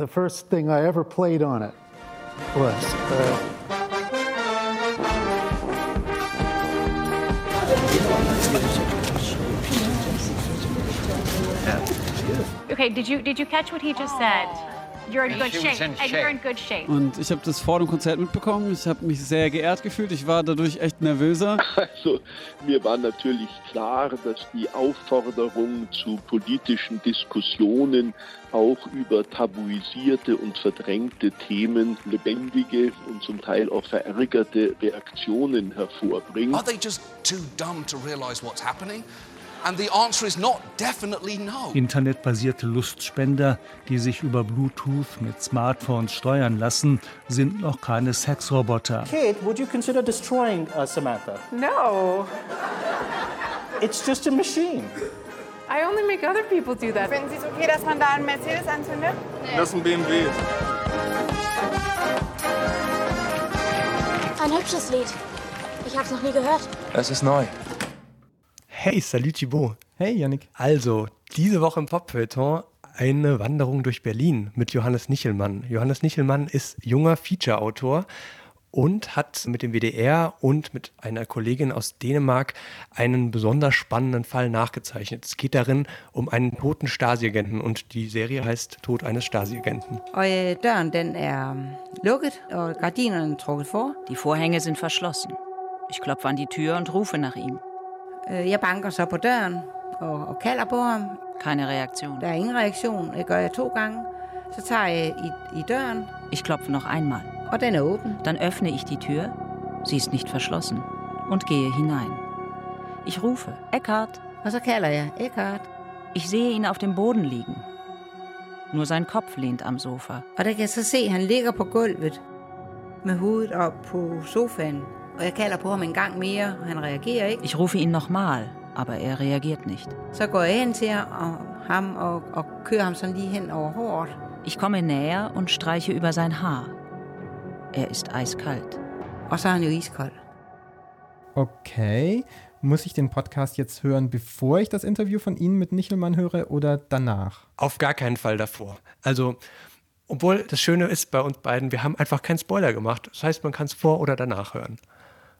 The first thing I ever played on it was. Uh, Okay, did you did you catch what he just said? You're in good shape. And you're in good shape. Und ich habe das vor dem Konzert mitbekommen. Ich habe mich sehr geehrt gefühlt. Ich war dadurch echt nervöser. Also mir war natürlich klar, dass die Aufforderung zu politischen Diskussionen auch über tabuisierte und verdrängte Themen lebendige und zum Teil auch verärgerte Reaktionen hervorbringt. Are they just too dumb to realize what's happening? And the answer is not definitely no. Internetbasierte Lustspender, die sich über Bluetooth mit Smartphones steuern lassen, sind noch keine Sexroboter. Kate, would you consider destroying uh, Samantha? No. It's just a machine. I only make other people do that. Finden Sie es okay, dass man da einen Mercedes anzündet? Das ist ein BMW. Ein hübsches Lied. Ich hab's noch nie gehört. Es ist neu. Hey, salut Thibaut. Hey, Yannick. Also, diese Woche im Popfeuilleton eine Wanderung durch Berlin mit Johannes Nichelmann. Johannes Nichelmann ist junger Feature-Autor und hat mit dem WDR und mit einer Kollegin aus Dänemark einen besonders spannenden Fall nachgezeichnet. Es geht darin um einen toten Stasi-Agenten und die Serie heißt Tod eines Stasi-Agenten. Og øh, døren den er lukket, og gardinerne trukket for. Die Vorhänge sind verschlossen. Ich klopfe an die Tür und rufe nach ihm. Øh, Jeg banker så på døren og, og kalder på ham. Keine Reaktion. Der er ingen reaktion. Det gør jeg to gange. Så tager jeg i, i døren, Ich klopfe noch einmal. og den er åben. Dann öffne ich die Tür. Sie ist nicht verschlossen. Und gehe hinein. Ich rufe. Eckhart. Og så kalder jeg Eckhart. Ich sehe ihn auf dem Boden liegen. Nur sein Kopf lehnt am Sofa. Og der kan jeg så se, at han ligger på gulvet med hovedet op på sofaen. Og jeg kalder på ham en gang mere, og han reagerer ikke. Ich rufe ihn nochmal, aber er reagiert nicht. Så går jeg hen til ham og, ham og, og kører ham sådan lige hen over håret. Ich komme näher und streiche über sein Haar. Er ist eiskalt. Og så er han jo iskold. Okay. Muss ich den Podcast jetzt hören, bevor ich das Interview von Ihnen mit Nichelmann höre oder danach? Auf gar keinen Fall davor. Also, obwohl das Schöne ist bei uns beiden, wir haben einfach keinen Spoiler gemacht. Das heißt, man kann es vor oder danach hören.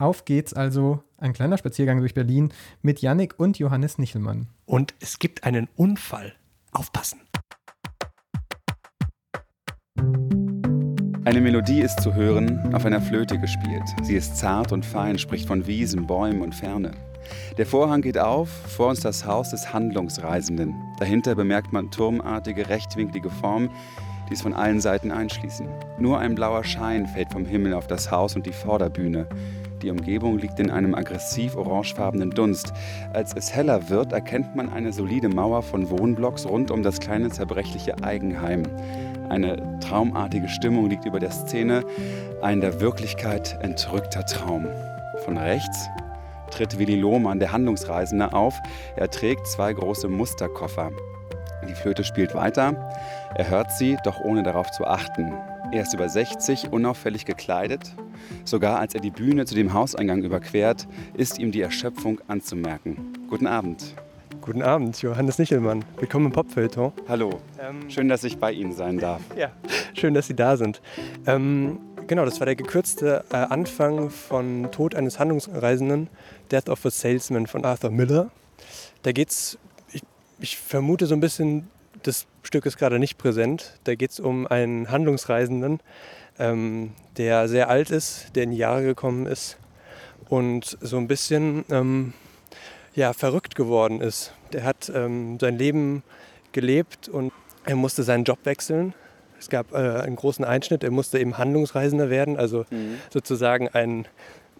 Auf geht's also, ein kleiner Spaziergang durch Berlin mit Yannick und Johannes Nichelmann. Und es gibt einen Unfall. Aufpassen. Eine Melodie ist zu hören, auf einer Flöte gespielt. Sie ist zart und fein, spricht von Wiesen, Bäumen und Ferne. Der Vorhang geht auf, vor uns das Haus des Handlungsreisenden. Dahinter bemerkt man turmartige, rechtwinklige Formen, die es von allen Seiten einschließen. Nur ein blauer Schein fällt vom Himmel auf das Haus und die Vorderbühne. Die Umgebung liegt in einem aggressiv orangefarbenen Dunst. Als es heller wird, erkennt man eine solide Mauer von Wohnblocks rund um das kleine zerbrechliche Eigenheim. Eine traumartige Stimmung liegt über der Szene, ein der Wirklichkeit entrückter Traum. Von rechts tritt Willi Lohmann, der Handlungsreisende, auf. Er trägt zwei große Musterkoffer. Die Flöte spielt weiter. Er hört sie, doch ohne darauf zu achten. Er ist über 60, unauffällig gekleidet. Sogar als er die Bühne zu dem Hauseingang überquert, ist ihm die Erschöpfung anzumerken. Guten Abend. Guten Abend, Johannes Nichelmann. Willkommen im Popfeuilleton. Hallo. Schön, dass ich bei Ihnen sein darf. Ja, schön, dass Sie da sind. Ähm, genau, das war der gekürzte äh, Anfang von Tod eines Handlungsreisenden, Death of a Salesman von Arthur Miller. Da geht's, ich, ich vermute so ein bisschen, das Stück ist gerade nicht präsent. Da geht es um einen Handlungsreisenden, ähm, der sehr alt ist, der in die Jahre gekommen ist und so ein bisschen ähm, ja, verrückt geworden ist. Der hat ähm, sein Leben gelebt und er musste seinen Job wechseln. Es gab äh, einen großen Einschnitt. Er musste eben Handlungsreisender werden, also Mhm. sozusagen ein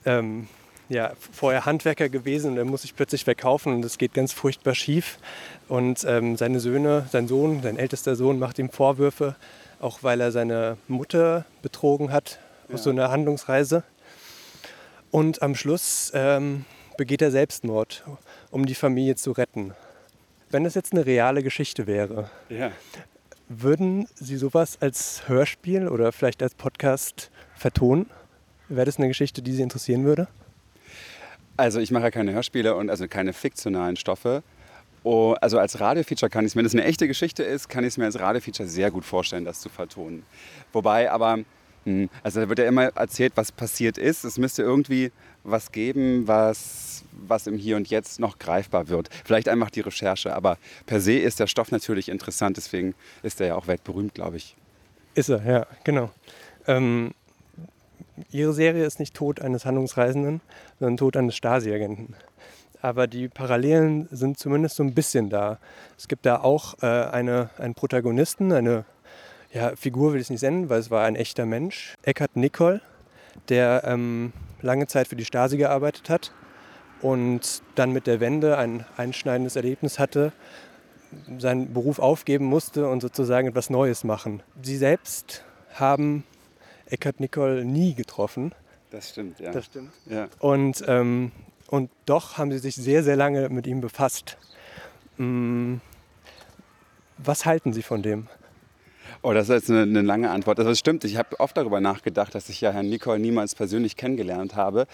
ähm, ja, vorher Handwerker gewesen und er muss sich plötzlich verkaufen und es geht ganz furchtbar schief. Und ähm, seine Söhne, sein Sohn, sein ältester Sohn macht ihm Vorwürfe, auch weil er seine Mutter betrogen hat auf so einer Handlungsreise. Und am Schluss ähm, begeht er Selbstmord, um die Familie zu retten. Wenn das jetzt eine reale Geschichte wäre, Ja. würden Sie sowas als Hörspiel oder vielleicht als Podcast vertonen? Wäre das eine Geschichte, die Sie interessieren würde? Also ich mache ja keine Hörspiele und also keine fiktionalen Stoffe. Oh, also als Radiofeature kann ich es mir, wenn es eine echte Geschichte ist, kann ich es mir als Radiofeature sehr gut vorstellen, das zu vertonen. Wobei aber, hm, also da wird ja immer erzählt, was passiert ist. Es müsste irgendwie was geben, was, was im Hier und Jetzt noch greifbar wird. Vielleicht einfach die Recherche, aber per se ist der Stoff natürlich interessant, deswegen ist er ja auch weltberühmt, glaube ich. Ist er, ja, genau. Ähm, ihre Serie ist nicht Tod eines Handlungsreisenden, sondern Tod eines Stasi-Agenten. Aber die Parallelen sind zumindest so ein bisschen da. Es gibt da auch äh, eine, einen Protagonisten, eine ja, Figur will ich nicht nennen, weil es war ein echter Mensch, Eckhard Nicol, der ähm, lange Zeit für die Stasi gearbeitet hat und dann mit der Wende ein einschneidendes Erlebnis hatte, seinen Beruf aufgeben musste und sozusagen etwas Neues machen. Sie selbst haben Eckhard Nicol nie getroffen. Das stimmt, ja. Das stimmt. Ja. Und, ähm, und doch haben sie sich sehr, sehr lange mit ihm befasst. Hm, was halten Sie von dem? Oh, das ist jetzt eine, eine lange Antwort. Das stimmt. Ich habe oft darüber nachgedacht, dass ich ja Herrn Nicole niemals persönlich kennengelernt habe.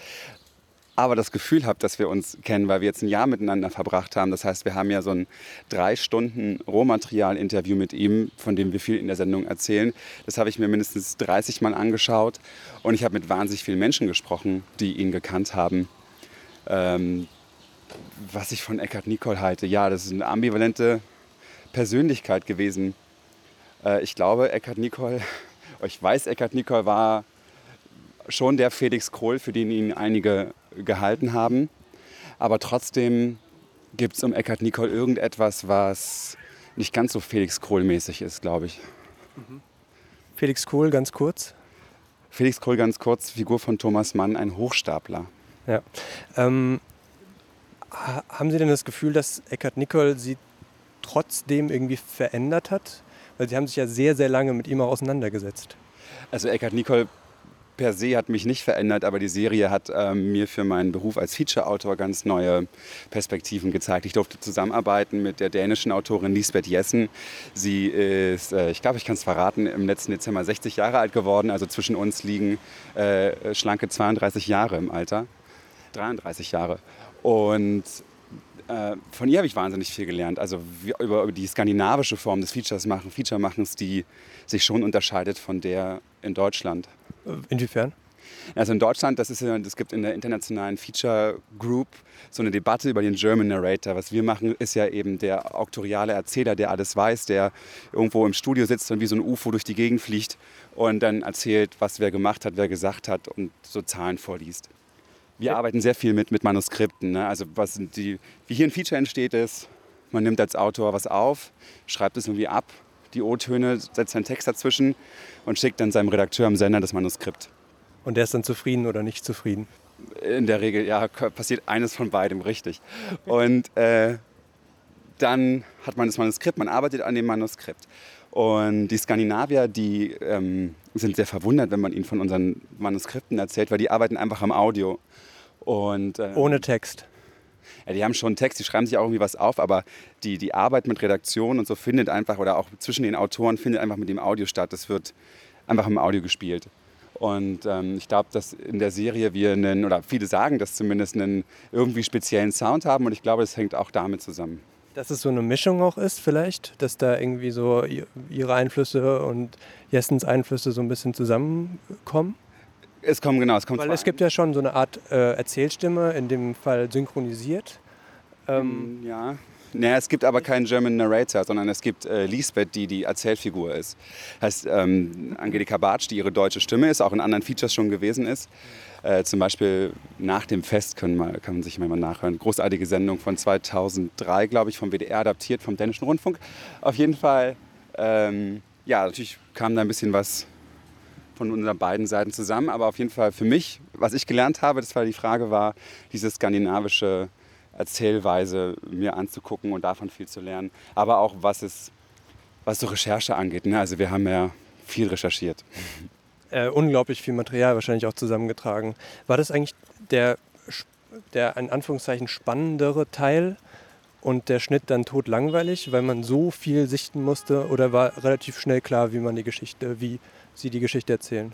Aber das Gefühl habe, dass wir uns kennen, weil wir jetzt ein Jahr miteinander verbracht haben. Das heißt, wir haben ja so ein drei Stunden Rohmaterial-Interview mit ihm, von dem wir viel in der Sendung erzählen. Das habe ich mir mindestens 30 Mal angeschaut. Und ich habe mit wahnsinnig vielen Menschen gesprochen, die ihn gekannt haben. Ähm, was ich von Eckhard Nicole halte, ja, das ist eine ambivalente Persönlichkeit gewesen. Äh, ich glaube, Eckhard Nicole, ich weiß, Eckhard Nicole war schon der Felix Krohl, für den ihn einige gehalten haben. Aber trotzdem gibt es um Eckhard Nicole irgendetwas, was nicht ganz so Felix Krohl-mäßig ist, glaube ich. Felix Kohl, ganz kurz. Felix Krohl, ganz kurz, Figur von Thomas Mann, ein Hochstapler. Ja. Ähm, ha- haben Sie denn das Gefühl, dass Eckhard Nicol Sie trotzdem irgendwie verändert hat? Weil Sie haben sich ja sehr, sehr lange mit ihm auch auseinandergesetzt. Also Eckhard Nicole per se hat mich nicht verändert, aber die Serie hat ähm, mir für meinen Beruf als Feature-Autor ganz neue Perspektiven gezeigt. Ich durfte zusammenarbeiten mit der dänischen Autorin Lisbeth Jessen. Sie ist, äh, ich glaube, ich kann es verraten, im letzten Dezember 60 Jahre alt geworden. Also zwischen uns liegen äh, schlanke 32 Jahre im Alter. 33 Jahre. Und äh, von ihr habe ich wahnsinnig viel gelernt. Also über, über die skandinavische Form des Features machen, Feature-Machens, die sich schon unterscheidet von der in Deutschland. Inwiefern? Also in Deutschland, das ist ja, es gibt in der internationalen Feature Group so eine Debatte über den German Narrator. Was wir machen, ist ja eben der auktoriale Erzähler, der alles weiß, der irgendwo im Studio sitzt und wie so ein UFO durch die Gegend fliegt und dann erzählt, was wer gemacht hat, wer gesagt hat und so Zahlen vorliest. Wir arbeiten sehr viel mit, mit Manuskripten. Ne? Also was die, wie hier ein Feature entsteht, ist, man nimmt als Autor was auf, schreibt es irgendwie ab, die O-Töne, setzt einen Text dazwischen und schickt dann seinem Redakteur am Sender das Manuskript. Und der ist dann zufrieden oder nicht zufrieden? In der Regel, ja, passiert eines von beidem richtig. Und äh, dann hat man das Manuskript, man arbeitet an dem Manuskript. Und die Skandinavier, die ähm, sind sehr verwundert, wenn man ihnen von unseren Manuskripten erzählt, weil die arbeiten einfach am Audio. Und, äh, Ohne Text. Ja, die haben schon einen Text, die schreiben sich auch irgendwie was auf, aber die, die Arbeit mit Redaktion und so findet einfach, oder auch zwischen den Autoren findet einfach mit dem Audio statt. Das wird einfach im Audio gespielt. Und ähm, ich glaube, dass in der Serie wir einen, oder viele sagen, dass zumindest einen irgendwie speziellen Sound haben und ich glaube, das hängt auch damit zusammen. Dass es so eine Mischung auch ist vielleicht, dass da irgendwie so ihre Einflüsse und Jessens Einflüsse so ein bisschen zusammenkommen? Es kommt genau, es kommt Weil es gibt ja schon so eine Art äh, Erzählstimme, in dem Fall synchronisiert. Ähm, ja. Naja, es gibt aber keinen German Narrator, sondern es gibt äh, Lisbeth, die die Erzählfigur ist. Heißt ähm, Angelika Bartsch, die ihre deutsche Stimme ist, auch in anderen Features schon gewesen ist. Äh, zum Beispiel nach dem Fest können mal, kann man sich mal nachhören. Großartige Sendung von 2003, glaube ich, vom WDR adaptiert, vom Dänischen Rundfunk. Auf jeden Fall, ähm, ja, natürlich kam da ein bisschen was von unseren beiden Seiten zusammen. Aber auf jeden Fall für mich, was ich gelernt habe, das war die Frage war, diese skandinavische Erzählweise mir anzugucken und davon viel zu lernen. Aber auch was es, was so Recherche angeht. Ne? Also wir haben ja viel recherchiert. Äh, unglaublich viel Material wahrscheinlich auch zusammengetragen. War das eigentlich der, der in Anführungszeichen spannendere Teil und der Schnitt dann tot langweilig, weil man so viel sichten musste? Oder war relativ schnell klar, wie man die Geschichte, wie Sie die Geschichte erzählen?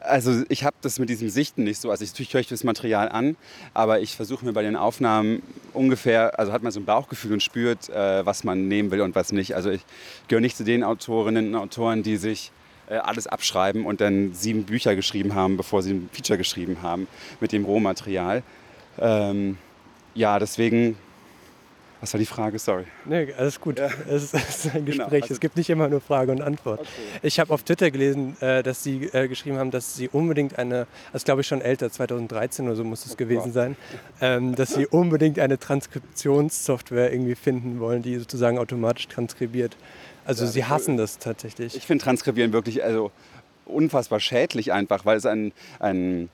Also ich habe das mit diesem Sichten nicht so. Also ich, höre das Material an, aber ich versuche mir bei den Aufnahmen ungefähr, also hat man so ein Bauchgefühl und spürt, äh, was man nehmen will und was nicht. Also ich gehöre nicht zu den Autorinnen und Autoren, die sich äh, alles abschreiben und dann sieben Bücher geschrieben haben, bevor sie ein Feature geschrieben haben mit dem Rohmaterial. Ähm, ja, deswegen was war die Frage? Sorry. Nee, alles gut. Ja. Es, ist, ein genau, Gespräch. Genau, also es gibt nicht immer nur Frage und Antwort. Okay. Ich habe auf Twitter gelesen, äh, dass Sie äh, geschrieben haben, dass Sie unbedingt eine, das glaube ich schon älter, 2013 oder so muss es oh gewesen Gott. sein, ähm, dass Sie unbedingt eine Transkriptionssoftware irgendwie finden wollen, die sozusagen automatisch transkribiert. Also ja, Sie hassen das tatsächlich. Ich finde Transkribieren wirklich also unfassbar schädlich einfach, weil es ein, ein,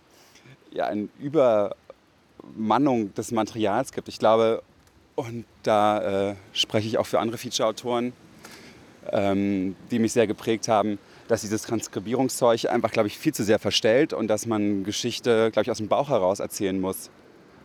ja, ein Übermannung des Materials gibt. Ich glaube, und da äh, spreche ich auch für andere Feature-Autoren, ähm, die mich sehr geprägt haben, dass dieses Transkribierungszeug einfach, glaube ich, viel zu sehr verstellt und dass man Geschichte, glaube ich, aus dem Bauch heraus erzählen muss,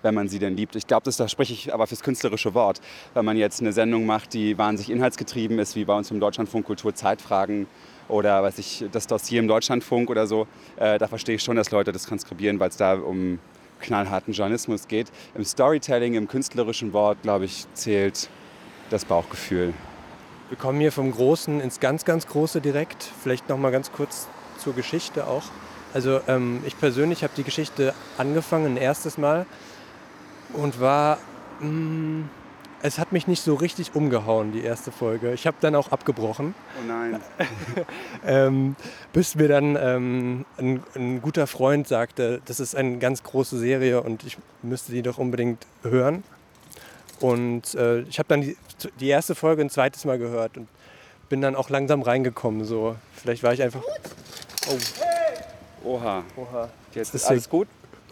wenn man sie denn liebt. Ich glaube, da spreche ich aber fürs künstlerische Wort. Wenn man jetzt eine Sendung macht, die wahnsinnig inhaltsgetrieben ist, wie bei uns im Deutschlandfunk Kultur Zeitfragen oder weiß ich, das Dossier im Deutschlandfunk oder so, äh, da verstehe ich schon, dass Leute das transkribieren, weil es da um knallharten Journalismus geht. Im Storytelling, im künstlerischen Wort, glaube ich, zählt das Bauchgefühl. Wir kommen hier vom Großen ins ganz, ganz Große direkt. Vielleicht noch mal ganz kurz zur Geschichte auch. Also ähm, ich persönlich habe die Geschichte angefangen ein erstes Mal und war mh, mm, es hat mich nicht so richtig umgehauen, die erste Folge. Ich habe dann auch abgebrochen. Oh nein. ähm, bis mir dann ähm, ein, ein, guter Freund sagte, das ist eine ganz große Serie und ich müsste die doch unbedingt hören. Und äh, ich habe dann die, die, erste Folge ein zweites Mal gehört und bin dann auch langsam reingekommen. So. Vielleicht war ich einfach. Oh. Oha. Oha. Jetzt ist alles gut?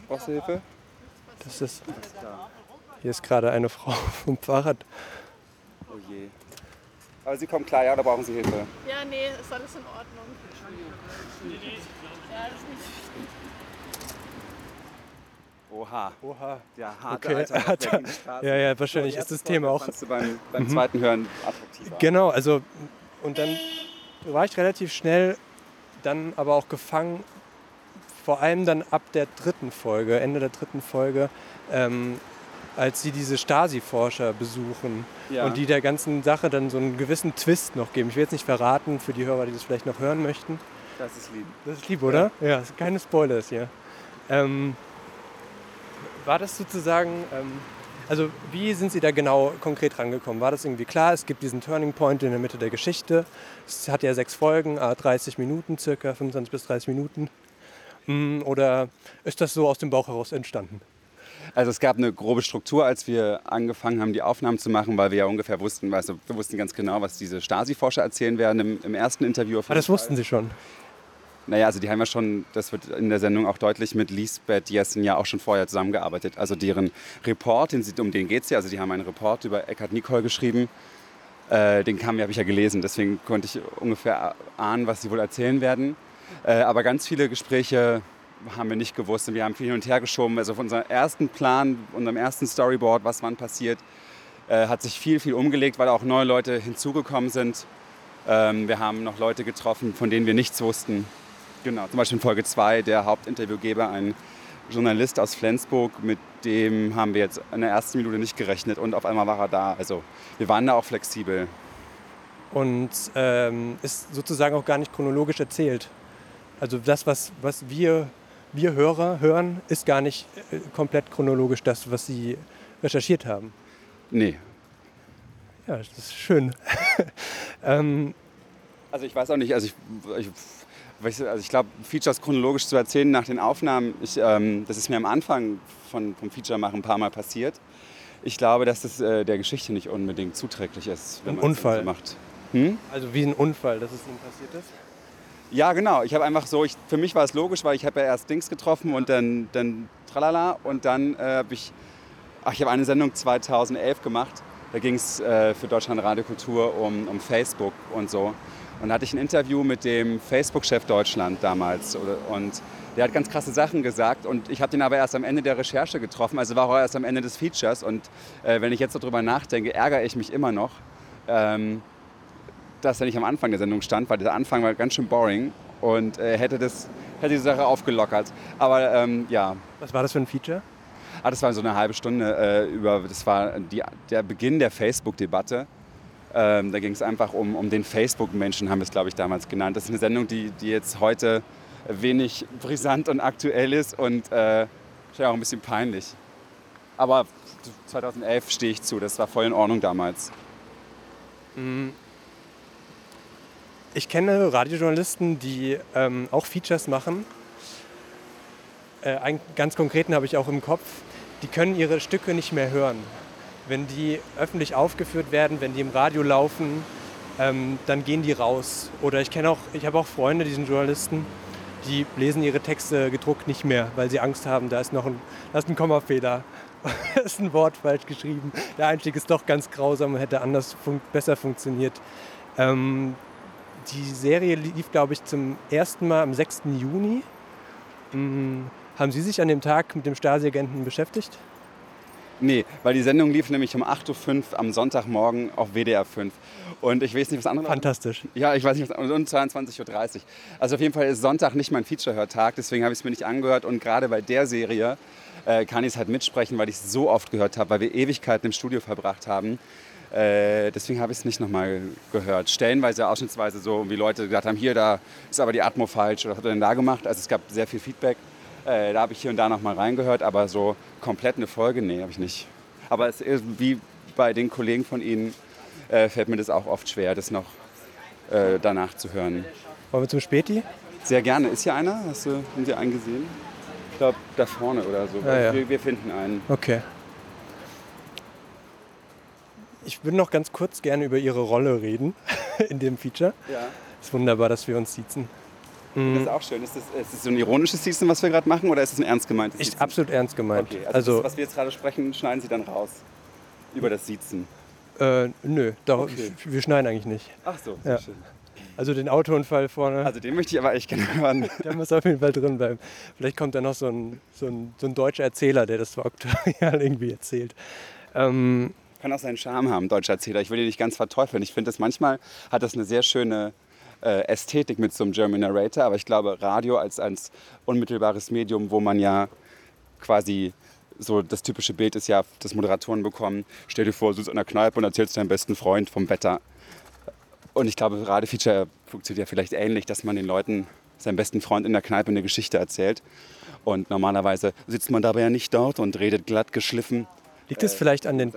Brauchst du Hilfe? Das ist. Hier ist gerade eine Frau vom Fahrrad. Oh je. Aber Sie kommen klar, ja, da brauchen Sie Hilfe? Ja, nee, ist alles in Ordnung. Ja, das ist nicht. Oha. Oha. Ja, harte okay. Alter, ja, ja, wahrscheinlich ist das Thema auch. Du beim, beim mhm. zweiten Hören attraktiver. Genau, also und dann war ich relativ schnell dann aber auch gefangen, vor allem dann ab der dritten Folge, Ende der dritten Folge, ähm, als sie diese Stasi-Forscher besuchen ja. und die der ganzen Sache dann so einen gewissen Twist noch geben. Ich will jetzt nicht verraten für die Hörer, die das vielleicht noch hören möchten. Das ist lieb. Das ist lieb, oder? Ja, ja keine Spoilers hier. Ähm, war das sozusagen, ähm, also wie sind Sie da genau konkret rangekommen? War das irgendwie klar, es gibt diesen Turning Point in der Mitte der Geschichte? Es hat ja sechs Folgen, 30 Minuten circa, 25 bis 30 Minuten. Mm, oder ist das so aus dem Bauch heraus entstanden? Also es gab eine grobe Struktur, als wir angefangen haben, die Aufnahmen zu machen, weil wir ja ungefähr wussten, weißt du, wir wussten ganz genau, was diese Stasi-Forscher erzählen werden im, im ersten Interview. Ah, das wussten Sie schon? Naja, also die haben ja schon, das wird in der Sendung auch deutlich, mit Lisbeth Jessen ja auch schon vorher zusammengearbeitet. Also deren Report, um den geht es ja, also die haben einen Report über Eckhard Nicole geschrieben. Äh, den habe ich ja gelesen, deswegen konnte ich ungefähr ahnen, was sie wohl erzählen werden. Äh, aber ganz viele Gespräche haben wir nicht gewusst wir haben viel hin und her geschoben. Also von unserem ersten Plan, unserem ersten Storyboard, was wann passiert, äh, hat sich viel, viel umgelegt, weil auch neue Leute hinzugekommen sind. Ähm, wir haben noch Leute getroffen, von denen wir nichts wussten. Genau, zum Beispiel in Folge 2 der Hauptinterviewgeber, ein Journalist aus Flensburg, mit dem haben wir jetzt in der ersten Minute nicht gerechnet und auf einmal war er da. Also wir waren da auch flexibel. Und ähm, ist sozusagen auch gar nicht chronologisch erzählt. Also das, was, was wir wir Hörer hören, ist gar nicht äh, komplett chronologisch das, was Sie recherchiert haben. Nee. Ja, das ist schön. ähm, also ich weiß auch nicht, also ich, ich, also ich glaube, Features chronologisch zu erzählen nach den Aufnahmen, ich, ähm, das ist mir am Anfang von, vom Feature machen ein paar Mal passiert. Ich glaube, dass das äh, der Geschichte nicht unbedingt zuträglich ist, wenn ein man Unfall. so macht. Hm? Also wie ein Unfall, dass es Ihnen passiert ist? Ja, genau. Ich habe einfach so, ich, für mich war es logisch, weil ich habe ja erst Dings getroffen und dann, dann tralala und dann äh, habe ich, ach, ich habe eine Sendung 2011 gemacht. Da ging es äh, für Deutschland Radiokultur um, um Facebook und so. Und da hatte ich ein Interview mit dem Facebook-Chef Deutschland damals. Und der hat ganz krasse Sachen gesagt. Und ich habe den aber erst am Ende der Recherche getroffen. Also war auch erst am Ende des Features. Und äh, wenn ich jetzt darüber nachdenke, ärgere ich mich immer noch. Ähm, dass er nicht am Anfang der Sendung stand, weil der Anfang war ganz schön boring. Und äh, hätte das hätte die Sache aufgelockert. Aber ähm, ja. Was war das für ein Feature? Ah, das war so eine halbe Stunde äh, über, das war die, der Beginn der Facebook-Debatte. Ähm, da ging es einfach um, um den Facebook-Menschen, haben wir es, glaube ich, damals genannt. Das ist eine Sendung, die, die jetzt heute wenig brisant und aktuell ist und äh, auch ein bisschen peinlich. Aber 2011 stehe ich zu, das war voll in Ordnung damals. Mhm. Ich kenne Radiojournalisten, die ähm, auch Features machen. Äh, einen ganz konkreten habe ich auch im Kopf. Die können ihre Stücke nicht mehr hören. Wenn die öffentlich aufgeführt werden, wenn die im Radio laufen, ähm, dann gehen die raus. Oder ich kenne auch, ich habe auch Freunde, die sind Journalisten, die lesen ihre Texte gedruckt nicht mehr, weil sie Angst haben, da ist noch ein, da ist ein Kommafehler, da ist ein Wort falsch geschrieben. Der Einstieg ist doch ganz grausam und hätte anders fun besser funktioniert. Ähm, die Serie lief, glaube ich, zum ersten Mal am 6. Juni. Hm, haben Sie sich an dem Tag mit dem Stasi-Agenten beschäftigt? Nee, weil die Sendung lief nämlich um 8.05 Uhr am Sonntagmorgen auf WDR 5. Und ich weiß nicht, was andere. Fantastisch. Ja, ich weiß nicht, was andere. Und 22.30 Uhr. Also auf jeden Fall ist Sonntag nicht mein Feature-Hörtag, deswegen habe ich es mir nicht angehört. Und gerade bei der Serie äh, kann ich es halt mitsprechen, weil ich es so oft gehört habe, weil wir Ewigkeiten im Studio verbracht haben. Äh, deswegen habe ich es nicht nochmal gehört. Stellenweise, ausschnittsweise so, wie Leute gesagt haben, hier, da ist aber die Atmo falsch oder was habt ihr denn da gemacht? Also es gab sehr viel Feedback. Äh, da habe ich hier und da nochmal reingehört, aber so komplett eine Folge, nee, habe ich nicht. Aber es ist wie bei den Kollegen von Ihnen, äh, fällt mir das auch oft schwer, das noch äh, danach zu hören. Wollen wir zum Späti? Sehr gerne. Ist hier einer? Hast du, haben Sie einen gesehen? Ich glaube, da vorne oder so. Ja, ja. Wir, wir finden einen. Okay. Ich würde noch ganz kurz gerne über Ihre Rolle reden in dem Feature. Ja. Ist wunderbar, dass wir uns siezen. Das ist auch schön. Ist das, ist das so ein ironisches Season, was wir gerade machen, oder ist es ein ernst gemeintes Siezen? absolut ernst gemeint. Okay, also, Also- das, was wir jetzt gerade sprechen, schneiden Sie dann raus. Über das Siezen. Äh, nö, da, Okay. wir schneiden eigentlich nicht. Ach so, sehr Ja. schön. Also den Autounfall vorne. Also den möchte ich aber echt gerne hören. Der muss auf jeden Fall drin bleiben. Vielleicht kommt da noch so ein, so ein, so ein deutscher Erzähler, der das Faktorial irgendwie erzählt. Ähm, Kann auch seinen Charme haben, deutscher Erzähler. Ich will ihn nicht ganz verteufeln. Ich finde, das manchmal hat das eine sehr schöne äh, Ästhetik mit so einem German Narrator. Aber ich glaube, Radio als, als unmittelbares Medium, wo man ja quasi so das typische Bild ist ja, dass Moderatoren bekommen, stell dir vor, du sitzt in einer Kneipe und erzählst deinem besten Freund vom Wetter. Und ich glaube, Radio-Feature funktioniert ja vielleicht ähnlich, dass man den Leuten, seinem besten Freund in der Kneipe eine Geschichte erzählt. Und normalerweise sitzt man dabei ja nicht dort und redet glatt geschliffen. Liegt es vielleicht an den.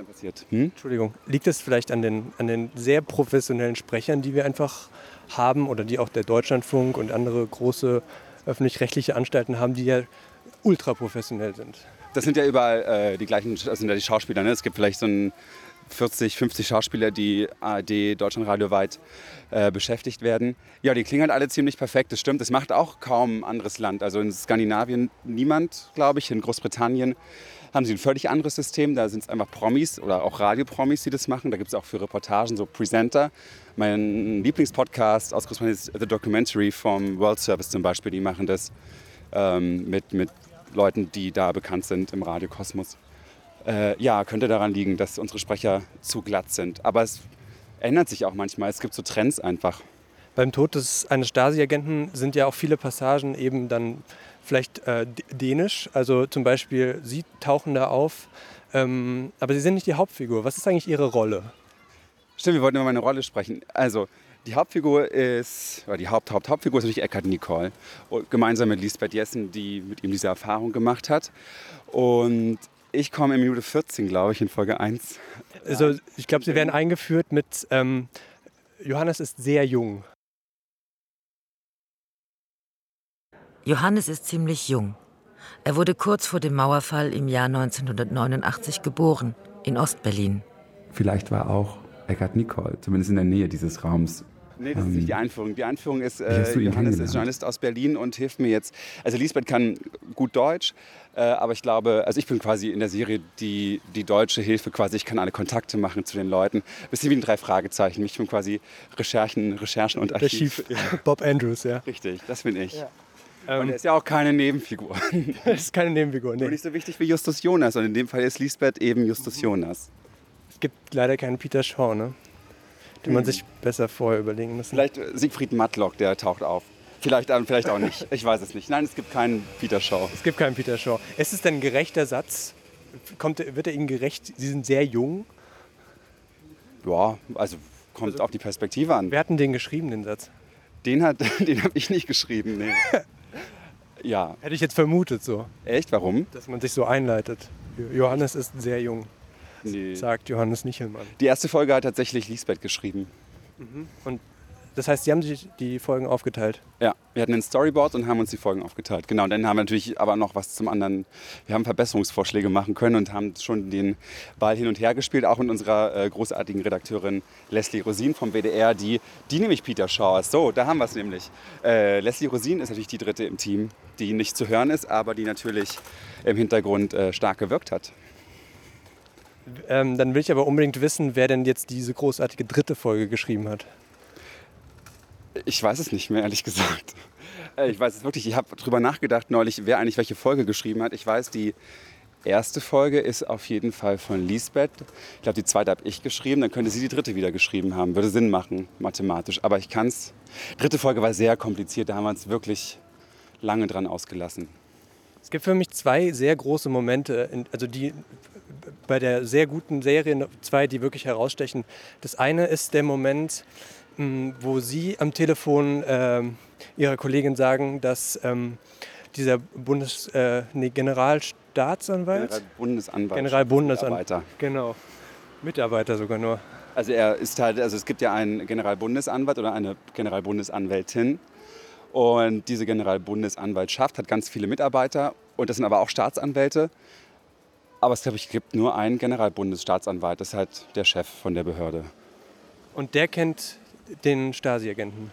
Hm? Entschuldigung, liegt es vielleicht an den, an den sehr professionellen Sprechern, die wir einfach haben oder die auch der Deutschlandfunk und andere große öffentlich-rechtliche Anstalten haben, die ja ultra professionell sind. Das sind ja überall äh, die gleichen, das sind ja die Schauspieler. Ne? Es gibt vielleicht so ein 40, 50 Schauspieler, die ARD, Deutschlandradio weit äh, beschäftigt werden. Ja, die klingen halt alle ziemlich perfekt, das stimmt. Das macht auch kaum ein anderes Land. Also in Skandinavien niemand, glaube ich. In Großbritannien haben sie ein völlig anderes System. Da sind es einfach Promis oder auch Radiopromis, die das machen. Da gibt es auch für Reportagen so Presenter. Mein Lieblingspodcast aus Großbritannien ist The Documentary vom World Service zum Beispiel. Die machen das ähm, mit, mit Leuten, die da bekannt sind im Radiokosmos. Äh, ja, könnte daran liegen, dass unsere Sprecher zu glatt sind. Aber es ändert sich auch manchmal. Es gibt so Trends einfach. Beim Tod des, eines Stasi-Agenten sind ja auch viele Passagen eben dann vielleicht äh, dänisch. Also zum Beispiel, Sie tauchen da auf, ähm, aber Sie sind nicht die Hauptfigur. Was ist eigentlich Ihre Rolle? Stimmt, wir wollten über meine Rolle sprechen. Also, die Hauptfigur ist, oder die Haupt, Haupt, Hauptfigur ist natürlich Eckhard Nicole. Und gemeinsam mit Lisbeth Jessen, die mit ihm diese Erfahrung gemacht hat. Und ich komme in Minute 14, glaube ich, in Folge 1. Also ich glaube, Sie werden eingeführt mit, ähm, Johannes ist sehr jung. Johannes ist ziemlich jung. Er wurde kurz vor dem Mauerfall im Jahr 1989 geboren, in Ostberlin. Vielleicht war auch Eckhard Nicole, zumindest in der Nähe dieses Raums. Nee, das ist Ähm, nicht die Einführung. Die Einführung ist, äh, Johannes ist? Journalist aus Berlin und hilft mir jetzt. Also Lisbeth kann gut Deutsch, äh, aber ich glaube, also ich bin quasi in der Serie die, die deutsche Hilfe quasi. Ich kann alle Kontakte machen zu den Leuten. Bisschen wie ein drei Fragezeichen. Ich bin quasi Recherchen, Recherchen und Der Archiv. Chief Bob Andrews, ja. Richtig, das bin ich. Ja. Und er ist ja auch keine Nebenfigur. Das ist keine Nebenfigur, nee. Und nicht so wichtig wie Justus Jonas. Und in dem Fall ist Lisbeth eben Justus Jonas. Es gibt leider keinen Peter Shaw, ne? Den man Hm. sich besser vorher überlegen muss. Vielleicht äh, Siegfried Matlock, der taucht auf. Vielleicht, ähm, vielleicht auch nicht. Ich weiß es nicht. Nein, es gibt keinen Peter Shaw. Es gibt keinen Peter Shaw. Ist es denn ein gerechter Satz? Kommt, wird er Ihnen gerecht? Sie sind sehr jung. Ja, also kommt auf die Perspektive an. Wer hat denn den geschrieben, den Satz? Den, hat- den habe ich nicht geschrieben, nee. ja. Hätte ich jetzt vermutet so. Echt? Warum? Dass man sich so einleitet. Johannes ist sehr jung, Nee. sagt Johannes Nichelmann. Die erste Folge hat tatsächlich Lisbeth geschrieben. Und das heißt, Sie haben sich die Folgen aufgeteilt. Ja, wir hatten ein Storyboard und haben uns die Folgen aufgeteilt. Genau, dann haben wir natürlich aber noch was zum anderen. Wir haben Verbesserungsvorschläge machen können und haben schon den Ball hin und her gespielt, auch mit unserer äh, großartigen Redakteurin Leslie Rosin vom WDR, die, die nämlich Peter Shaw ist. So, da haben wir es nämlich. Äh, Leslie Rosin ist natürlich die dritte im Team, die nicht zu hören ist, aber die natürlich im Hintergrund äh, stark gewirkt hat. Ähm, dann will ich aber unbedingt wissen, wer denn jetzt diese großartige dritte Folge geschrieben hat. Ich weiß es nicht mehr, ehrlich gesagt. Äh, Ich weiß es wirklich. Ich habe drüber nachgedacht neulich, wer eigentlich welche Folge geschrieben hat. Ich weiß, die erste Folge ist auf jeden Fall von Lisbeth. Ich glaube, die zweite habe ich geschrieben. Dann könnte sie die dritte wieder geschrieben haben. Würde Sinn machen, mathematisch. Aber ich kann es. Dritte Folge war sehr kompliziert. Da haben wir uns wirklich lange dran ausgelassen. Es gibt für mich zwei sehr große Momente, also die bei der sehr guten Serie, zwei, die wirklich herausstechen. Das eine ist der Moment, mh, wo Sie am Telefon ähm, Ihrer Kollegin sagen, dass ähm, dieser Bundes, äh, nee, Generalstaatsanwalt, Generalbundesanwalt. Generalbundesanwalt, Mitarbeiter. genau, Mitarbeiter sogar nur. Also er ist halt, also es gibt ja einen Generalbundesanwalt oder eine Generalbundesanwältin. Und diese Generalbundesanwaltschaft hat ganz viele Mitarbeiter und das sind aber auch Staatsanwälte. Aber es glaube ich gibt nur einen Generalbundesstaatsanwalt, das ist halt der Chef von der Behörde. Und der kennt den Stasi-Agenten.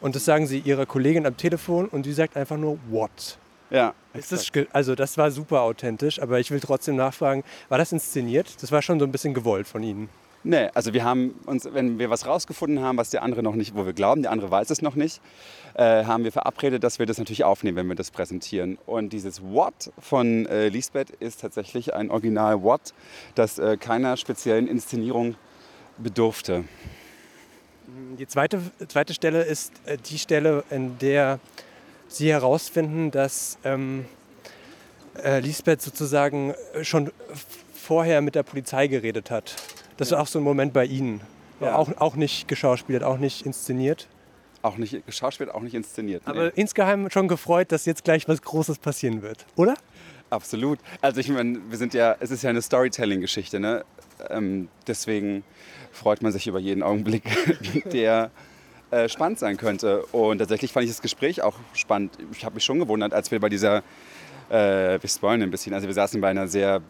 Und das sagen sie ihrer Kollegin am Telefon und sie sagt einfach nur, what? Ja. Das, also das war super authentisch, aber ich will trotzdem nachfragen, war das inszeniert? Das war schon so ein bisschen gewollt von Ihnen. Nee, also wir haben uns, wenn wir was rausgefunden haben, was der andere noch nicht, wo wir glauben, der andere weiß es noch nicht, äh, haben wir verabredet, dass wir das natürlich aufnehmen, wenn wir das präsentieren. Und dieses What von äh, Lisbeth ist tatsächlich ein Original What, das äh, keiner speziellen Inszenierung bedurfte. Die zweite, zweite Stelle ist äh, die Stelle, in der Sie herausfinden, dass ähm, äh, Lisbeth sozusagen äh, schon vorher mit der Polizei geredet hat. Das war auch so ein Moment bei Ihnen. Ja. Auch, auch nicht geschauspielert, auch nicht inszeniert. Auch nicht geschauspielt, auch nicht inszeniert. Aber nee. insgeheim schon gefreut, dass jetzt gleich was Großes passieren wird, oder? Absolut. Also ich meine, wir sind ja, es ist ja eine Storytelling-Geschichte, ne? Ähm, deswegen freut man sich über jeden Augenblick, der äh, spannend sein könnte. Und tatsächlich fand ich das Gespräch auch spannend. Ich habe mich schon gewundert, als wir bei dieser, äh, wir spoilen ein bisschen, also wir saßen bei einer sehr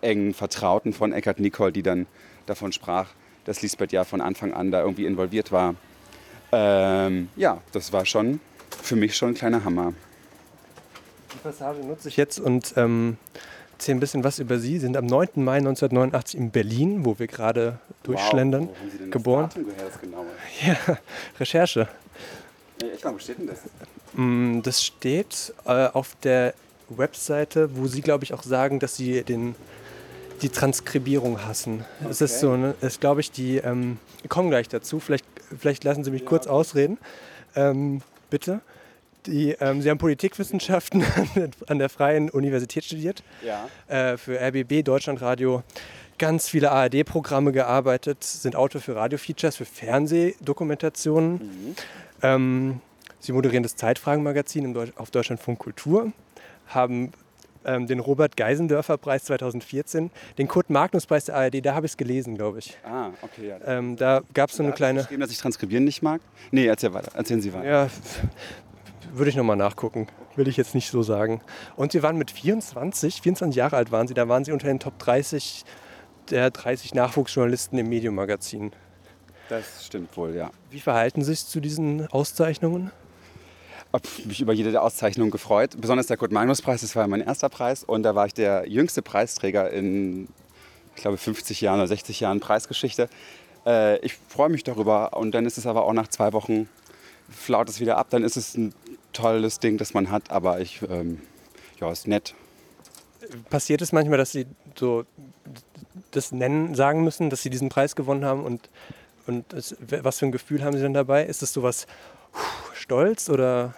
engen Vertrauten von Eckhard Nicole, die dann davon sprach, dass Lisbeth ja von Anfang an da irgendwie involviert war. Ähm, ja, das war schon für mich schon ein kleiner Hammer. Die Passage nutze ich jetzt und ähm, erzähle ein bisschen was über Sie. Sie sind am 9. Mai 1989 in Berlin, wo wir gerade durchschlendern, Wow, wo haben Sie denn geboren. Das Datum woher, das genaue? Ja, Recherche. Ja, echt mal, wo steht denn das? Mm, Das steht äh, auf der Webseite, wo Sie, glaube ich, auch sagen, dass Sie den, die Transkribierung hassen. Es ist Okay. so, ne? ist, glaube ich, die, ähm, kommen gleich dazu, vielleicht, vielleicht lassen Sie mich kurz ausreden. Ähm, bitte. Die, ähm, Sie haben Politikwissenschaften an der, Freien Universität studiert, Ja. äh, für RBB, Deutschlandradio, ganz viele ARD-Programme gearbeitet, sind Autor für Radio-Features, für Fernsehdokumentationen. Mhm. Ähm, Sie moderieren das Zeitfragen-Magazin Deutsch, auf Deutschlandfunk Kultur, haben ähm, den Robert-Geisendörfer-Preis 2014, den Kurt-Magnus-Preis der ARD, da habe ich es gelesen, glaube ich. Ah, okay. Ja. Ähm, da gab es so eine sie kleine... geschrieben, dass ich transkribieren nicht mag? Nee, erzähl weiter. Erzählen Sie weiter. Ja, würde ich nochmal nachgucken. Will ich jetzt nicht so sagen. Und Sie waren mit 24, 24 Jahre alt waren Sie, da waren Sie unter den Top 30 der 30 Nachwuchsjournalisten im Medium-Magazin. Das stimmt wohl, ja. Wie verhalten Sie sich zu diesen Auszeichnungen? Mich über jede der Auszeichnungen gefreut. Besonders der Kurt-Magnus-Preis, das war mein erster Preis. Und da war ich der jüngste Preisträger in, ich glaube, 50 Jahren oder 60 Jahren Preisgeschichte. Äh, ich freue mich darüber. Und dann ist es aber auch nach zwei Wochen, flaut es wieder ab. Dann ist es ein tolles Ding, das man hat. Aber ich, ähm, ja, ist nett. Passiert es manchmal, dass Sie so das nennen, sagen müssen, dass Sie diesen Preis gewonnen haben? Und, und es, was für ein Gefühl haben Sie dann dabei? Ist das sowas Stolz oder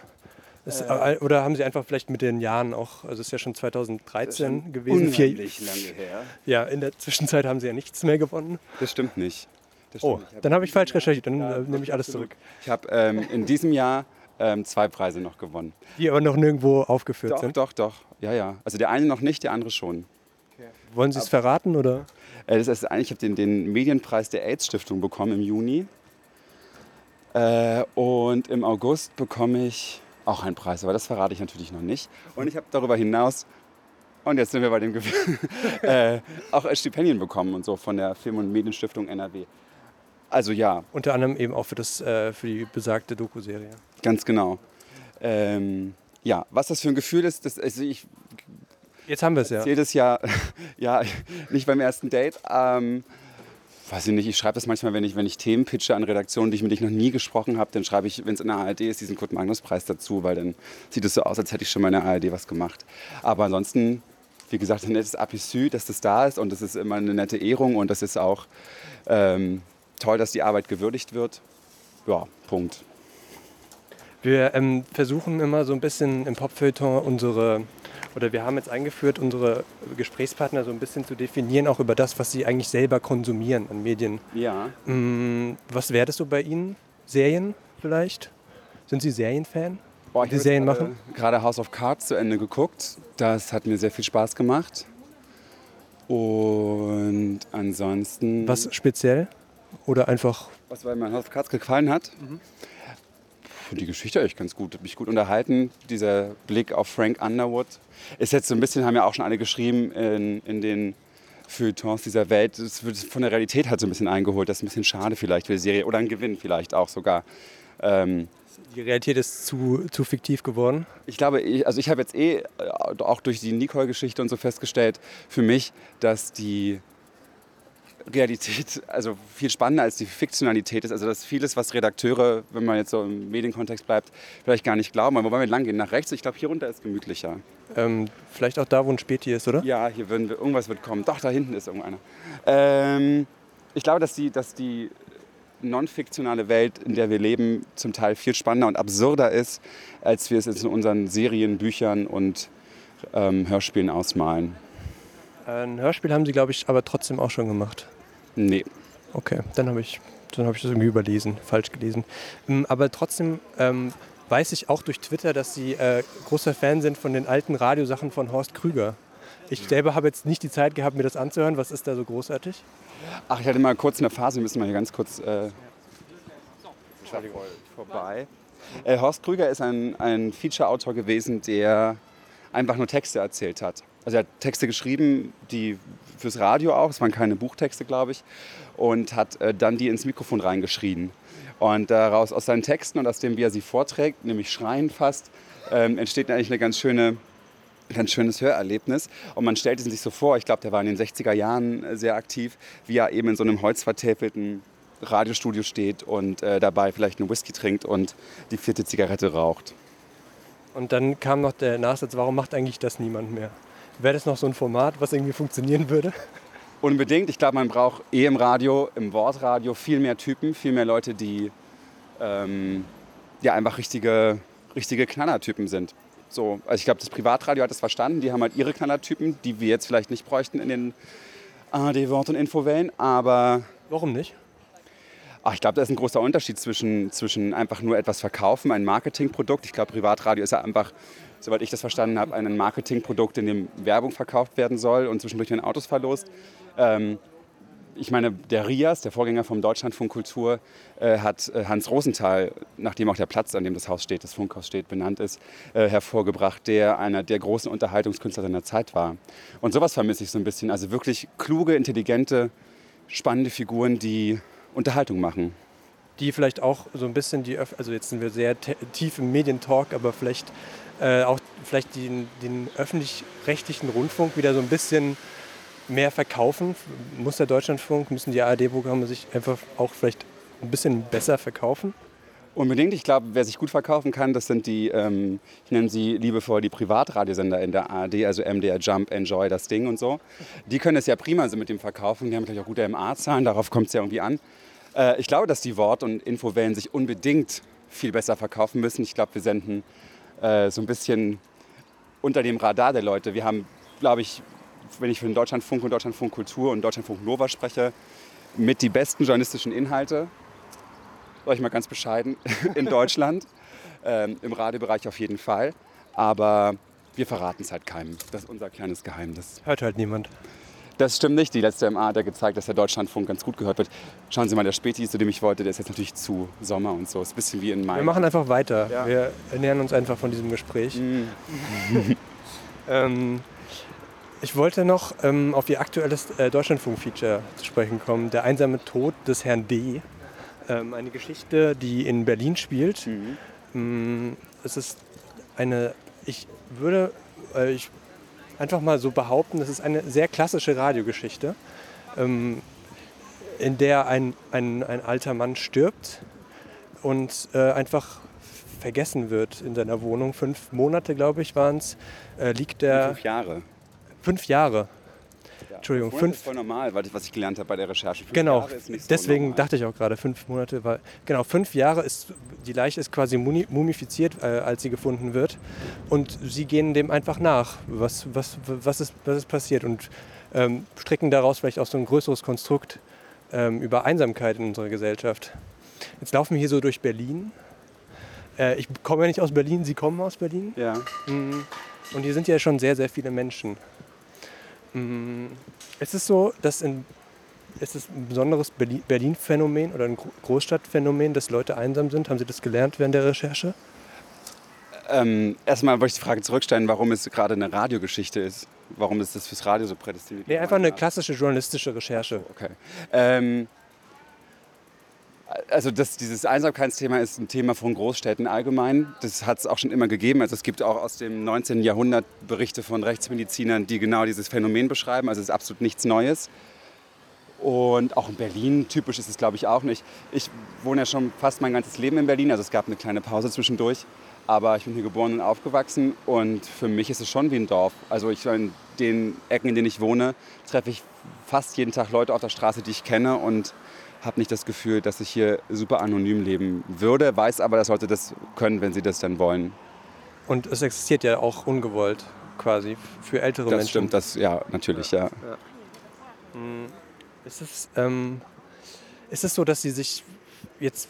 Es, äh, oder haben Sie einfach vielleicht mit den Jahren auch, also es ist ja schon 2013 schon gewesen. unheimlich lange her. Ja, in der Zwischenzeit haben Sie ja nichts mehr gewonnen. Das stimmt nicht. Das Oh, stimmt. Ich dann habe ich falsch recherchiert, dann äh, nehme ich alles zurück. Ich habe ähm, in diesem Jahr ähm, zwei Preise noch gewonnen. Die aber noch nirgendwo aufgeführt Doch, sind. doch, doch. Ja, ja. Also der eine noch nicht, der andere schon. Wollen Sie es verraten oder? Äh, das ist eigentlich, ich habe den, den Medienpreis der AIDS-Stiftung bekommen im Juni. Äh, und im August bekomme ich auch einen Preis, aber das verrate ich natürlich noch nicht. Und ich habe darüber hinaus, und jetzt sind wir bei dem Gewinn, äh, auch Stipendien bekommen und so von der Film- und Medienstiftung NRW. Also ja, Unter anderem eben auch für, das, äh, für die besagte Doku-Serie. ganz genau. Ähm, ja, was das für ein Gefühl ist, das, also ich Jetzt haben wir es ja. erzähle das ja, ja, nicht beim ersten Date. Ähm, weiß ich nicht, ich schreibe das manchmal, wenn ich, wenn ich Themen pitche an Redaktionen, die ich mit denen noch nie gesprochen habe, dann schreibe ich, wenn es in der ARD ist, diesen Kurt Magnus Preis dazu, weil dann sieht es so aus, als hätte ich schon mal in der ARD was gemacht. Aber ansonsten, wie gesagt, ein nettes Apisü, dass das da ist und das ist immer eine nette Ehrung und das ist auch ähm, toll, dass die Arbeit gewürdigt wird. Ja, Punkt. Wir ähm, versuchen immer so ein bisschen im Popfeuilleton unsere, oder wir haben jetzt eingeführt, unsere Gesprächspartner so ein bisschen zu definieren, auch über das, was sie eigentlich selber konsumieren an Medien. Ja. Mm, was wäre das so bei Ihnen? Serien vielleicht? Sind Sie Serienfan? Boah, ich die Serien machen? Gerade House of Cards zu Ende geguckt. Das hat mir sehr viel Spaß gemacht. Und ansonsten. Was speziell? Oder einfach Was weil mir House of Cards gefallen hat? Puh, Die Geschichte echt ganz gut, mich gut unterhalten. Dieser Blick auf Frank Underwood ist jetzt so ein bisschen, haben ja auch schon alle geschrieben in, in den Feuilletons dieser Welt. Es wird von der Realität halt so ein bisschen eingeholt. Das ist ein bisschen schade vielleicht für die Serie oder ein Gewinn vielleicht auch sogar. Ähm, die Realität ist zu, zu fiktiv geworden? ich glaube, ich, also ich habe jetzt eh äh, auch durch die Nicole-Geschichte und so festgestellt, für mich, dass die Realität also viel spannender als die Fiktionalität ist. Also dass vieles, was Redakteure, wenn man jetzt so im Medienkontext bleibt, vielleicht gar nicht glauben. Aber wobei wir lang gehen nach rechts, ich glaube, hier runter ist gemütlicher. Ähm, vielleicht auch da, wo ein Späti ist, oder? Ja, hier würden wir, irgendwas wird kommen. Doch, da hinten ist irgendeiner. Ähm, ich glaube, dass die, dass die non-fiktionale Welt, in der wir leben, zum Teil viel spannender und absurder ist, als wir es jetzt in unseren Serien, Büchern und ähm, Hörspielen ausmalen. Ein Hörspiel haben Sie, glaube ich, aber trotzdem auch schon gemacht. Nee. Okay, dann habe ich, dann hab ich das irgendwie überlesen, falsch gelesen. Ähm, Aber trotzdem ähm, weiß ich auch durch Twitter, dass Sie äh, großer Fan sind von den alten Radiosachen von Horst Krüger. Ich selber habe jetzt nicht die Zeit gehabt, mir das anzuhören. Was ist da so großartig? Ach, ich hatte mal kurz eine Phase, wir müssen mal hier ganz kurz. Äh, vorbei. Äh, Horst Krüger ist ein, ein Feature-Autor gewesen, der einfach nur Texte erzählt hat. Also er hat Texte geschrieben, die fürs Radio auch, es waren keine Buchtexte, glaube ich, und hat äh, dann die ins Mikrofon reingeschrien. Und daraus, aus seinen Texten und aus dem, wie er sie vorträgt, nämlich schreien fast, ähm, entsteht eigentlich eine ganz schöne ganz schönes Hörerlebnis. Und man stellt es sich so vor, ich glaube, der war in den 60er Jahren äh, sehr aktiv, wie er eben in so einem holzvertäfelten Radiostudio steht und äh, dabei vielleicht einen Whisky trinkt und die vierte Zigarette raucht. Und dann kam noch der Nachsatz, warum macht eigentlich das niemand mehr? Wäre das noch so ein Format, was irgendwie funktionieren würde? Unbedingt. Ich glaube, man braucht eh im Radio, im Wortradio viel mehr Typen, viel mehr Leute, die ähm, ja einfach richtige, richtige Knallertypen sind. So, also ich glaube, das Privatradio hat das verstanden. Die haben halt ihre Knallertypen, die wir jetzt vielleicht nicht bräuchten in den ARD-Wort- und Infowellen. Aber warum nicht? Ach, ich glaube, da ist ein großer Unterschied zwischen, zwischen einfach nur etwas verkaufen, ein Marketingprodukt. Ich glaube, Privatradio ist ja einfach, soweit ich das verstanden habe, ein Marketingprodukt, in dem Werbung verkauft werden soll und zwischendurch werden Autos verlost. Ähm, ich meine, der RIAS, der Vorgänger vom Deutschlandfunk Kultur, äh, hat äh, Hans Rosenthal, nachdem auch der Platz, an dem das Haus steht, das Funkhaus steht, benannt ist, äh, hervorgebracht, der einer der großen Unterhaltungskünstler seiner Zeit war. Und sowas vermisse ich so ein bisschen. Also wirklich kluge, intelligente, spannende Figuren, die Unterhaltung machen. Die vielleicht auch so ein bisschen die, Öff also jetzt sind wir sehr tief im Medientalk, aber vielleicht äh, auch vielleicht den, den öffentlich-rechtlichen Rundfunk wieder so ein bisschen mehr verkaufen? Muss der Deutschlandfunk, müssen die ARD-Programme sich einfach auch vielleicht ein bisschen besser verkaufen? Unbedingt. Ich glaube, wer sich gut verkaufen kann, das sind die, ähm, ich nenne sie liebevoll die Privatradiosender in der ARD, also MDR Jump, Enjoy, das Ding und so. Die können es ja prima so mit dem verkaufen. Die haben gleich auch gute MA-Zahlen, darauf kommt es ja irgendwie an. Äh, ich glaube, dass die Wort- und Infowellen sich unbedingt viel besser verkaufen müssen. Ich glaube, wir senden äh, so ein bisschen unter dem Radar der Leute. Wir haben, glaube ich, wenn ich für den Deutschlandfunk und Deutschlandfunk Kultur und Deutschlandfunk Nova spreche, mit die besten journalistischen Inhalte, sage ich mal ganz bescheiden, in Deutschland. Ähm, Im Radiobereich auf jeden Fall. Aber wir verraten es halt keinem. Das ist unser kleines Geheimnis. Hört halt niemand. Das stimmt nicht. Die letzte MA hat ja gezeigt, dass der Deutschlandfunk ganz gut gehört wird. Schauen Sie mal, der Späti, zu dem ich wollte, der ist jetzt natürlich zu Sommer und so. Ist ein bisschen wie in Mai. Wir machen einfach weiter. Ja. Wir ernähren uns einfach von diesem Gespräch. ähm, ich wollte noch ähm, auf Ihr aktuelles äh, Deutschlandfunk-Feature zu sprechen kommen. Der einsame Tod des Herrn D. Ähm, eine Geschichte, die in Berlin spielt. Mm, Es ist eine, ich würde äh, ich einfach mal so behaupten, es ist eine sehr klassische Radiogeschichte, ähm, in der ein, ein, ein alter Mann stirbt und äh, einfach vergessen wird in seiner Wohnung. Fünf Monate, glaube ich, waren es, äh, liegt der. Fünf Jahre. Fünf Jahre. Entschuldigung, Fünf ist voll normal, weil- was ich gelernt habe bei der Recherche. Fünf Genau, so deswegen normal. dachte ich auch gerade, fünf Monate war. Genau, fünf Jahre ist, die Leiche ist quasi mumifiziert, äh, als sie gefunden wird. Und sie gehen dem einfach nach, was, was, was, ist, was ist passiert. Und ähm, stricken daraus vielleicht auch so ein größeres Konstrukt ähm, über Einsamkeit in unserer Gesellschaft. Jetzt laufen wir hier so durch Berlin. Äh, ich komme ja nicht aus Berlin, Sie kommen aus Berlin. Ja. Mm, Und hier sind ja schon sehr, sehr viele Menschen. Mm, Es ist so, dass in, es ist ein besonderes Berlin- Berlin-Phänomen oder ein Gro- Großstadtphänomen, dass Leute einsam sind. Haben Sie das gelernt während der Recherche? Ähm, erstmal wollte ich die Frage zurückstellen, warum es gerade eine Radiogeschichte ist. Warum ist das fürs Radio so prädestiniert? Nee, einfach eine klassische journalistische Recherche. Okay. Ähm, also das, dieses Einsamkeitsthema ist ein Thema von Großstädten allgemein. Das hat es auch schon immer gegeben. Also es gibt auch aus dem 19. Jahrhundert Berichte von Rechtsmedizinern, die genau dieses Phänomen beschreiben. Also es ist absolut nichts Neues. Und auch in Berlin, typisch ist es glaube ich auch nicht. Ich wohne ja schon fast mein ganzes Leben in Berlin, also es gab eine kleine Pause zwischendurch. Aber ich bin hier geboren und aufgewachsen und für mich ist es schon wie ein Dorf. Also ich, in den Ecken, in denen ich wohne, treffe ich fast jeden Tag Leute auf der Straße, die ich kenne und habe nicht das Gefühl, dass ich hier super anonym leben würde, weiß aber, dass Leute das können, wenn sie das dann wollen. Und es existiert ja auch ungewollt quasi für ältere Das Menschen. stimmt, das ja, natürlich, ja. Mm, Ist es, ähm, ist es so, dass Sie sich jetzt,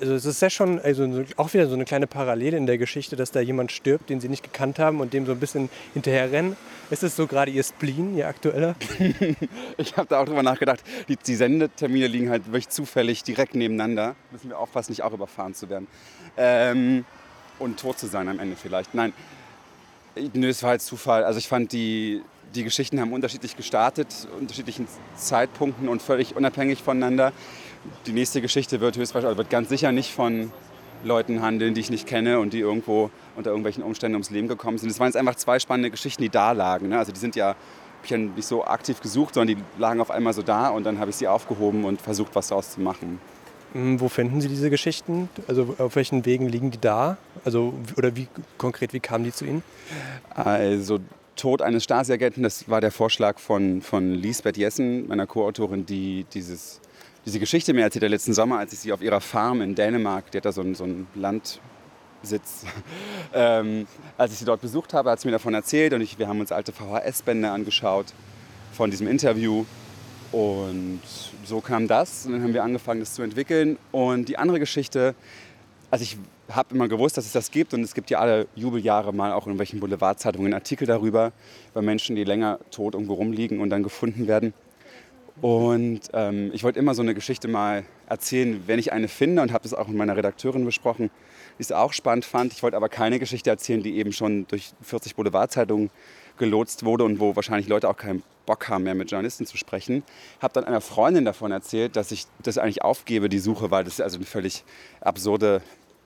also es ist ja schon also so- auch wieder so eine kleine Parallele in der Geschichte, dass da jemand stirbt, den Sie nicht gekannt haben und dem so ein bisschen hinterherrennen. Ist es so gerade Ihr Spleen, Ihr aktueller? Ich habe da auch drüber nachgedacht. Die, die Sendetermine liegen halt wirklich zufällig direkt nebeneinander. Müssen wir aufpassen, nicht auch überfahren zu werden. Ähm, und tot zu sein am Ende vielleicht. Nein, nö, es war halt Zufall. Also ich fand, die, die Geschichten haben unterschiedlich gestartet, unterschiedlichen Zeitpunkten und völlig unabhängig voneinander. Die nächste Geschichte wird höchstwahrscheinlich, wird ganz sicher nicht von Leuten handeln, die ich nicht kenne und die irgendwo unter irgendwelchen Umständen ums Leben gekommen sind. Es waren jetzt einfach zwei spannende Geschichten, die da lagen. Ne? Also die sind ja, ich ja nicht so aktiv gesucht, sondern die lagen auf einmal so da und dann habe ich sie aufgehoben und versucht, was daraus zu machen. Mm, Wo finden Sie diese Geschichten? Also auf welchen Wegen liegen die da? Also oder wie konkret, wie kamen die zu Ihnen? Also Tod eines Stasi-Agenten, das war der Vorschlag von, von Lisbeth Jessen, meiner Co-Autorin, die dieses, diese Geschichte mir erzählt hat letzten Sommer, als ich sie auf ihrer Farm in Dänemark, die hat da so einen, so einen Landsitz, ähm, als ich sie dort besucht habe, hat sie mir davon erzählt und ich, wir haben uns alte VHS-Bände angeschaut von diesem Interview und so kam das und dann haben wir angefangen, das zu entwickeln und die andere Geschichte, also ich habe immer gewusst, dass es das gibt und es gibt ja alle Jubeljahre mal auch in welchen Boulevardzeitungen Artikel darüber, über Menschen, die länger tot irgendwo rumliegen und dann gefunden werden. Und ähm, ich wollte immer so eine Geschichte mal erzählen, wenn ich eine finde und habe das auch mit meiner Redakteurin besprochen, die es auch spannend fand. Ich wollte aber keine Geschichte erzählen, die eben schon durch 40 Boulevardzeitungen gelotst wurde und wo wahrscheinlich Leute auch keinen Bock haben mehr mit Journalisten zu sprechen. Habe dann einer Freundin davon erzählt, dass ich das eigentlich aufgebe, die Suche, weil das ist also eine völlig absurde,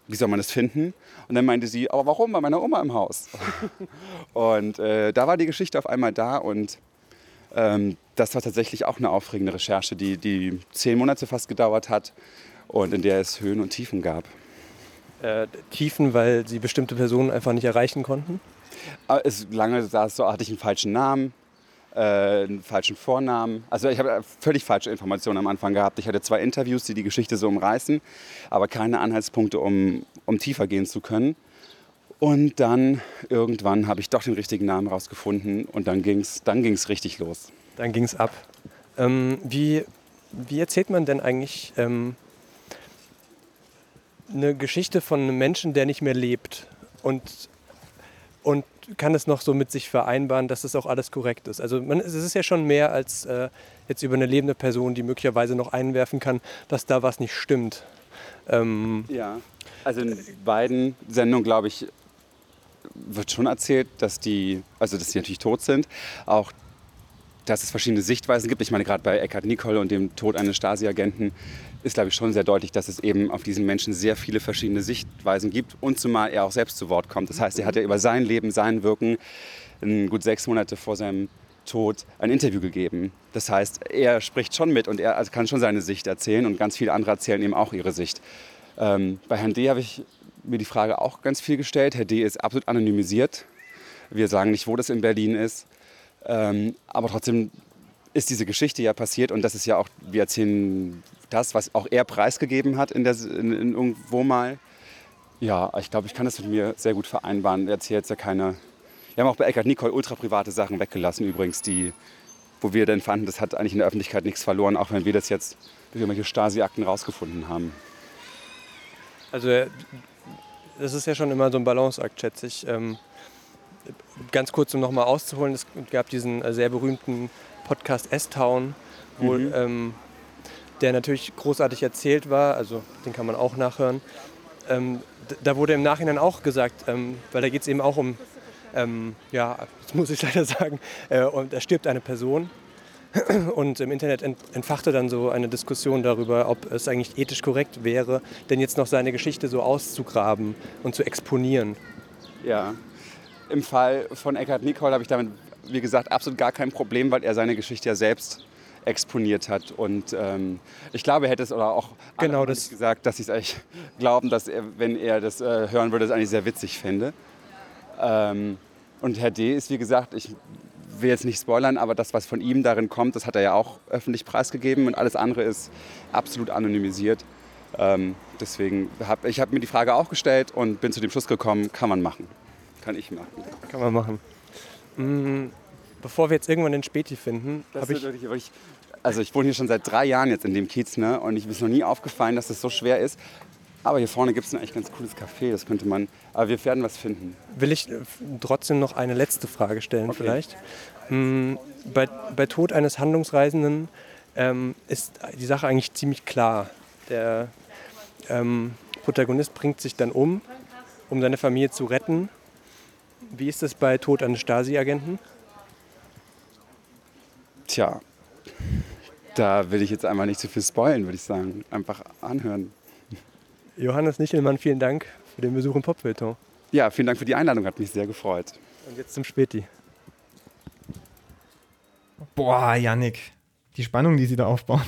wie soll man das finden? Und dann meinte sie, aber warum? Bei meiner Oma im Haus. und äh, da war die Geschichte auf einmal da und ähm, das war tatsächlich auch eine aufregende Recherche, die, die zehn Monate fast gedauert hat und in der es Höhen und Tiefen gab. Äh, Tiefen, weil Sie bestimmte Personen einfach nicht erreichen konnten? Aber es lange saß so, hatte ich einen falschen Namen, äh, einen falschen Vornamen. Also ich habe völlig falsche Informationen am Anfang gehabt. Ich hatte zwei Interviews, die die Geschichte so umreißen, aber keine Anhaltspunkte, um, um tiefer gehen zu können. Und dann irgendwann habe ich doch den richtigen Namen rausgefunden und dann ging es dann ging's richtig los. Dann ging es ab. Ähm, wie, wie erzählt man denn eigentlich ähm, eine Geschichte von einem Menschen, der nicht mehr lebt und, und kann es noch so mit sich vereinbaren, dass das auch alles korrekt ist? Also man, es ist ja schon mehr als äh, jetzt über eine lebende Person, die möglicherweise noch einwerfen kann, dass da was nicht stimmt. Ähm, ja, also in beiden Sendungen, glaube ich, wird schon erzählt, dass die, also dass die natürlich tot sind. Auch, dass es verschiedene Sichtweisen gibt. Ich meine, gerade bei Eckhard Nicole und dem Tod eines Stasi-Agenten ist, glaube ich, schon sehr deutlich, dass es eben auf diesen Menschen sehr viele verschiedene Sichtweisen gibt und zumal er auch selbst zu Wort kommt. Das heißt, er hat ja über sein Leben, sein Wirken gut sechs Monate vor seinem Tod ein Interview gegeben. Das heißt, er spricht schon mit und er also kann schon seine Sicht erzählen und ganz viele andere erzählen eben auch ihre Sicht. Ähm, bei Herrn D. habe ich mir die Frage auch ganz viel gestellt. Herr D. ist absolut anonymisiert. Wir sagen nicht, wo das in Berlin ist. Ähm, aber trotzdem ist diese Geschichte ja passiert und das ist ja auch, wir erzählen das, was auch er preisgegeben hat in der, in, in irgendwo mal. Ja, ich glaube, ich kann das mit mir sehr gut vereinbaren. Er erzählt ja keine. Wir haben auch bei Eckhard Nicole ultra private Sachen weggelassen, übrigens, die, wo wir dann fanden, das hat eigentlich in der Öffentlichkeit nichts verloren, auch wenn wir das jetzt durch irgendwelche Stasi-Akten rausgefunden haben. Also das ist ja schon immer so ein Balanceakt, schätze ich. Ähm, ganz kurz, um nochmal auszuholen, es gab diesen äh, sehr berühmten Podcast S-Town, wo mhm. ähm, der natürlich großartig erzählt war, also den kann man auch nachhören. Ähm, da wurde im Nachhinein auch gesagt, ähm, weil da geht es eben auch um, ähm, ja, das muss ich leider sagen, äh, und da stirbt eine Person und im Internet entfachte dann so eine Diskussion darüber, ob es eigentlich ethisch korrekt wäre, denn jetzt noch seine Geschichte so auszugraben und zu exponieren. Ja, im Fall von Eckhard Nicole habe ich damit, wie gesagt, absolut gar kein Problem, weil er seine Geschichte ja selbst exponiert hat. Und ähm, ich glaube, er hätte es oder auch genau das gesagt, dass sie es eigentlich glauben, dass er, wenn er das äh, hören würde, es eigentlich sehr witzig fände. Ähm, und Herr D. ist, wie gesagt, ich will jetzt nicht spoilern, aber das, was von ihm darin kommt, das hat er ja auch öffentlich preisgegeben und alles andere ist absolut anonymisiert. Ähm, deswegen habe ich hab mir die Frage auch gestellt und bin zu dem Schluss gekommen, kann man machen. Kann ich machen. Kann man machen. Mhm. Bevor wir jetzt irgendwann den Späti finden, habe ich... Wirklich, also ich wohne hier schon seit drei Jahren jetzt in dem Kiez ne? und ich bin noch nie aufgefallen, dass es das so schwer ist. Aber hier vorne gibt es ein echt ganz cooles Café, das könnte man. Aber wir werden was finden. Will ich äh, trotzdem noch eine letzte Frage stellen, okay. vielleicht? Hm, bei, bei Tod eines Handlungsreisenden ähm, ist die Sache eigentlich ziemlich klar. Der ähm, Protagonist bringt sich dann um, um seine Familie zu retten. Wie ist es bei Tod eines Stasi-Agenten? Tja, da will ich jetzt einmal nicht zu viel spoilen, würde ich sagen. Einfach anhören. Johannes Nichelmann, vielen Dank für den Besuch im Popfilter. Ja, vielen Dank für die Einladung, hat mich sehr gefreut. Und jetzt zum Späti. Boah, Yannick, die Spannung, die Sie da aufbauen.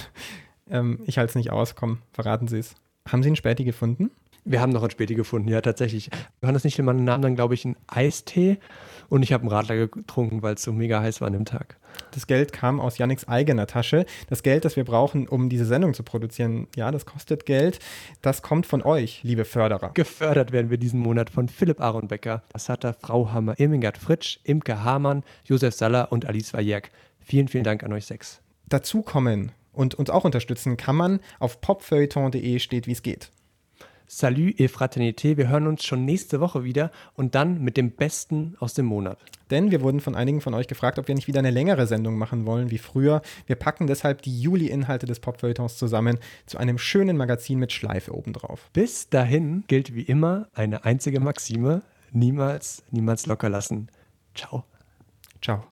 Ähm, ich halte es nicht aus, komm, verraten Sie es. Haben Sie einen Späti gefunden? Wir haben noch einen Späti gefunden, ja, tatsächlich. Johannes Nichelmann nahm dann, glaube ich, einen Eistee und ich habe einen Radler getrunken, weil es so mega heiß war an dem Tag. Das Geld kam aus Yannicks eigener Tasche. Das Geld, das wir brauchen, um diese Sendung zu produzieren, ja, das kostet Geld. Das kommt von euch, liebe Förderer. Gefördert werden wir diesen Monat von Philipp Aaron Becker, Assata Frau Hammer, Irmingard Fritsch, Imke Hamann, Josef Saller und Alice Wajek. Vielen, vielen Dank an euch sechs. Dazu kommen und uns auch unterstützen kann man auf popfeuilleton.de steht, wie es geht. Salut et Fraternité. Wir hören uns schon nächste Woche wieder und dann mit dem Besten aus dem Monat. Denn wir wurden von einigen von euch gefragt, ob wir nicht wieder eine längere Sendung machen wollen wie früher. Wir packen deshalb die Juli-Inhalte des Popfeuilletons zusammen zu einem schönen Magazin mit Schleife obendrauf. Bis dahin gilt wie immer eine einzige Maxime: niemals, niemals locker lassen. Ciao. Ciao.